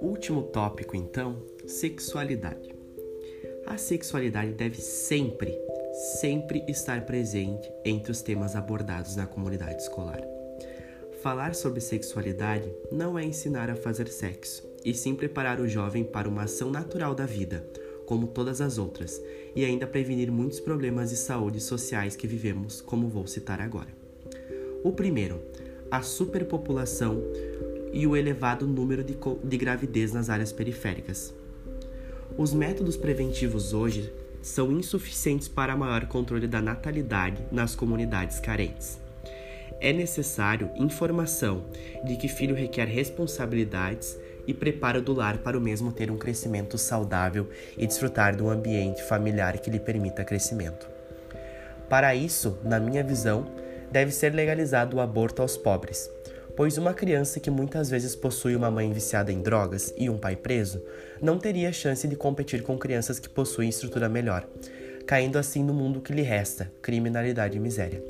Último tópico, então, sexualidade. A sexualidade deve sempre, sempre estar presente entre os temas abordados na comunidade escolar. Falar sobre sexualidade não é ensinar a fazer sexo, e sim preparar o jovem para uma ação natural da vida, como todas as outras, e ainda prevenir muitos problemas de saúde sociais que vivemos, como vou citar agora. O primeiro, a superpopulação e o elevado número de, de gravidez nas áreas periféricas. Os métodos preventivos hoje são insuficientes para maior controle da natalidade nas comunidades carentes. É necessário informação de que filho requer responsabilidades e preparo do lar para o mesmo ter um crescimento saudável e desfrutar de um ambiente familiar que lhe permita crescimento. Para isso, na minha visão, deve ser legalizado o aborto aos pobres, pois uma criança que muitas vezes possui uma mãe viciada em drogas e um pai preso não teria chance de competir com crianças que possuem estrutura melhor, caindo assim no mundo que lhe resta, criminalidade e miséria.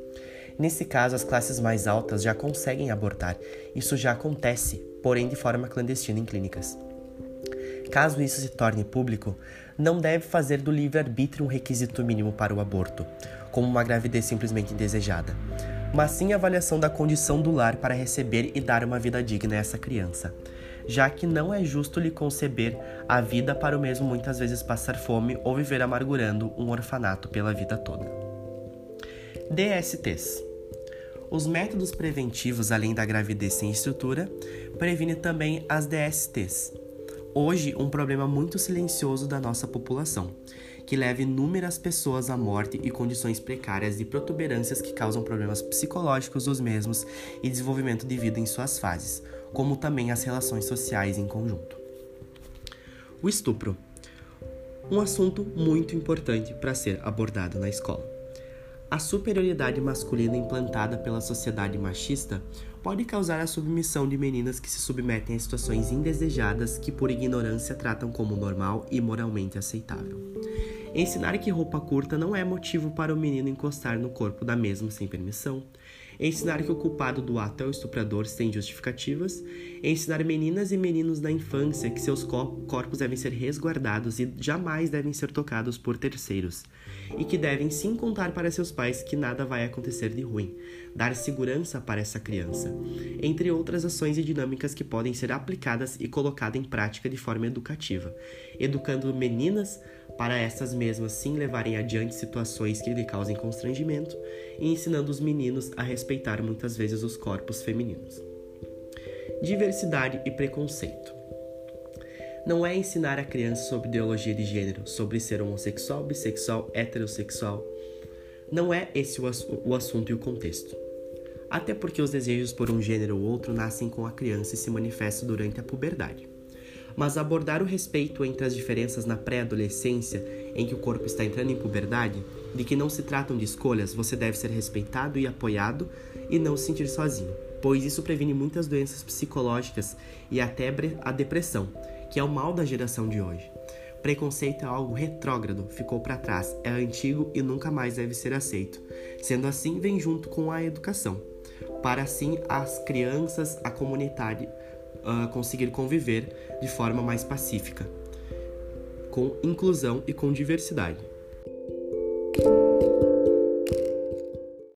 Nesse caso, as classes mais altas já conseguem abortar. Isso já acontece, porém de forma clandestina em clínicas. Caso isso se torne público, não deve fazer do livre-arbítrio um requisito mínimo para o aborto, como uma gravidez simplesmente indesejada mas sim a avaliação da condição do lar para receber e dar uma vida digna a essa criança, já que não é justo lhe conceber a vida para o mesmo muitas vezes passar fome ou viver amargurando um orfanato pela vida toda. DSTs os métodos preventivos, além da gravidez sem estrutura, previne também as DSTs. Hoje, um problema muito silencioso da nossa população, que leva inúmeras pessoas à morte e condições precárias de protuberâncias que causam problemas psicológicos dos mesmos e desenvolvimento de vida em suas fases, como também as relações sociais em conjunto. O estupro. Um assunto muito importante para ser abordado na escola. A superioridade masculina implantada pela sociedade machista pode causar a submissão de meninas que se submetem a situações indesejadas que, por ignorância, tratam como normal e moralmente aceitável. Ensinar que roupa curta não é motivo para o menino encostar no corpo da mesma sem permissão. Ensinar que o culpado do ato é o estuprador sem justificativas. Ensinar meninas e meninos na infância que seus corpos devem ser resguardados e jamais devem ser tocados por terceiros. E que devem sim contar para seus pais que nada vai acontecer de ruim. Dar segurança para essa criança. Entre outras ações e dinâmicas que podem ser aplicadas e colocadas em prática de forma educativa. Educando meninas para essas mesmas sim levarem adiante situações que lhe causem constrangimento e ensinando os meninos a respeitar muitas vezes os corpos femininos. Diversidade e preconceito. Não é ensinar a criança sobre ideologia de gênero, sobre ser homossexual, bissexual, heterossexual. Não é esse o, ass o assunto e o contexto. Até porque os desejos por um gênero ou outro nascem com a criança e se manifestam durante a puberdade mas abordar o respeito entre as diferenças na pré-adolescência, em que o corpo está entrando em puberdade, de que não se tratam de escolhas, você deve ser respeitado e apoiado e não se sentir sozinho, pois isso previne muitas doenças psicológicas e até a depressão, que é o mal da geração de hoje. Preconceito é algo retrógrado, ficou para trás, é antigo e nunca mais deve ser aceito. Sendo assim, vem junto com a educação, para assim as crianças, a comunidade uh, conseguir conviver de forma mais pacífica, com inclusão e com diversidade.